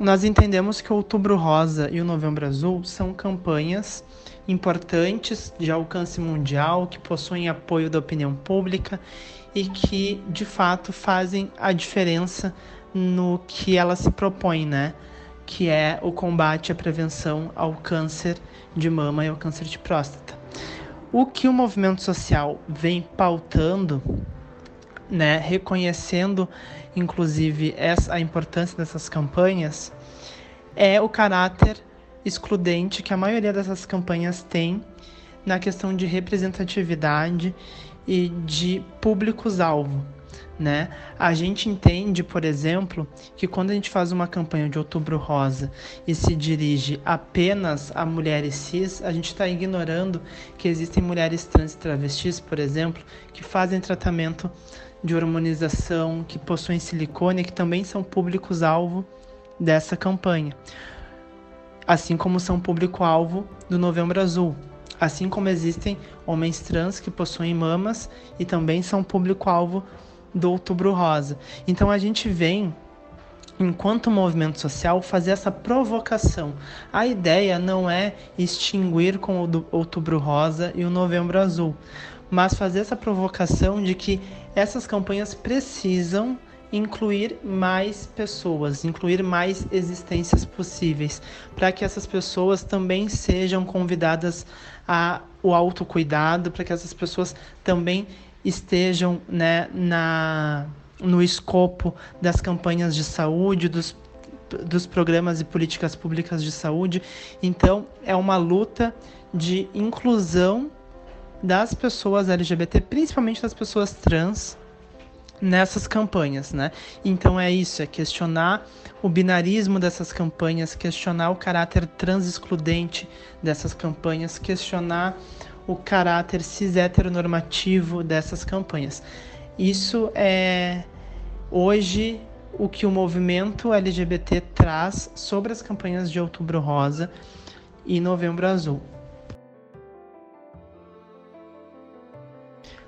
nós entendemos que o Outubro Rosa e o Novembro Azul são campanhas importantes de alcance mundial que possuem apoio da opinião pública e que de fato fazem a diferença no que ela se propõe, né? Que é o combate à prevenção ao câncer de mama e ao câncer de próstata. O que o movimento social vem pautando, né, reconhecendo inclusive essa, a importância dessas campanhas, é o caráter excludente que a maioria dessas campanhas tem na questão de representatividade e de públicos-alvo. Né? A gente entende, por exemplo, que quando a gente faz uma campanha de Outubro Rosa e se dirige apenas a mulheres cis, a gente está ignorando que existem mulheres trans e travestis, por exemplo, que fazem tratamento de hormonização, que possuem silicone, que também são públicos-alvo dessa campanha. Assim como são público-alvo do Novembro Azul. Assim como existem homens trans que possuem mamas e também são público-alvo do Outubro Rosa. Então a gente vem enquanto movimento social, fazer essa provocação. A ideia não é extinguir com o Outubro Rosa e o Novembro Azul, mas fazer essa provocação de que essas campanhas precisam incluir mais pessoas, incluir mais existências possíveis, para que essas pessoas também sejam convidadas ao autocuidado, para que essas pessoas também estejam né, na, no escopo das campanhas de saúde, dos, dos programas e políticas públicas de saúde. Então, é uma luta de inclusão das pessoas LGBT, principalmente das pessoas trans, nessas campanhas, né? Então é isso, é questionar o binarismo dessas campanhas, questionar o caráter trans excludente dessas campanhas, questionar o caráter cis heteronormativo dessas campanhas. Isso é hoje o que o movimento LGBT traz sobre as campanhas de Outubro Rosa e Novembro Azul.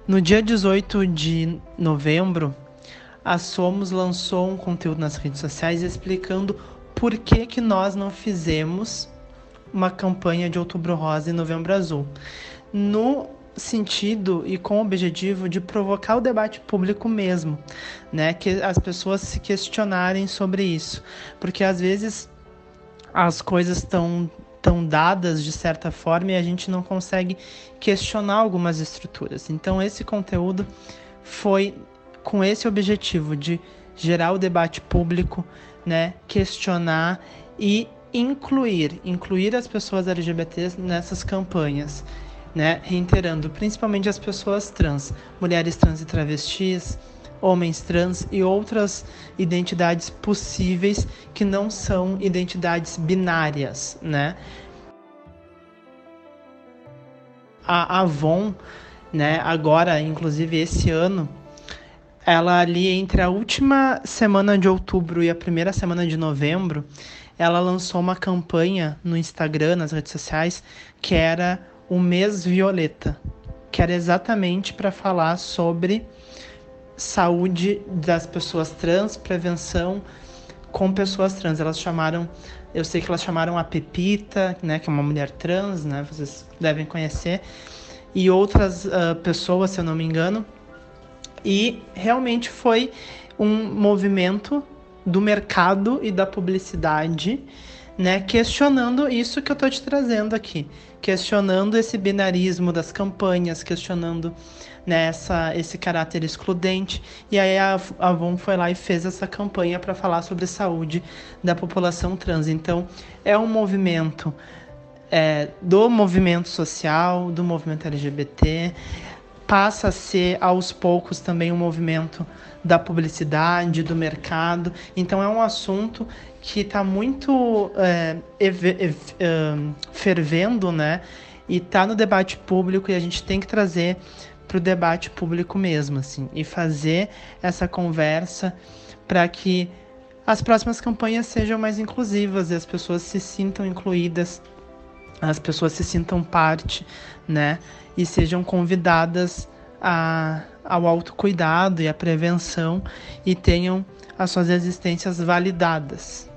No dia 18 de novembro, a Somos lançou um conteúdo nas redes sociais explicando por que, que nós não fizemos uma campanha de Outubro Rosa e Novembro Azul. No sentido e com o objetivo de provocar o debate público mesmo, né? Que as pessoas se questionarem sobre isso, porque às vezes as coisas estão estão dadas de certa forma e a gente não consegue questionar algumas estruturas. Então esse conteúdo foi com esse objetivo de gerar o debate público, né, questionar e incluir, incluir as pessoas LGBTs nessas campanhas, né, reiterando, principalmente as pessoas trans, mulheres trans e travestis, homens trans e outras identidades possíveis que não são identidades binárias, né? A Avon, né, agora, inclusive esse ano, ela ali entre a última semana de outubro e a primeira semana de novembro, ela lançou uma campanha no Instagram, nas redes sociais, que era o mês violeta, que era exatamente para falar sobre saúde das pessoas trans, prevenção com pessoas trans. Elas chamaram, eu sei que elas chamaram a Pepita, né, que é uma mulher trans, né, vocês devem conhecer, e outras uh, pessoas, se eu não me engano. E realmente foi um movimento do mercado e da publicidade, né, questionando isso que eu estou te trazendo aqui, questionando esse binarismo das campanhas, questionando nessa né, esse caráter excludente. E aí a Avon foi lá e fez essa campanha para falar sobre saúde da população trans. Então é um movimento é, do movimento social, do movimento LGBT, passa a ser aos poucos também um movimento da publicidade, do mercado. Então é um assunto que está muito é, fervendo, né? E está no debate público e a gente tem que trazer para o debate público mesmo, assim, e fazer essa conversa para que as próximas campanhas sejam mais inclusivas e as pessoas se sintam incluídas, as pessoas se sintam parte, né, e sejam convidadas a, ao autocuidado e à prevenção e tenham as suas existências validadas.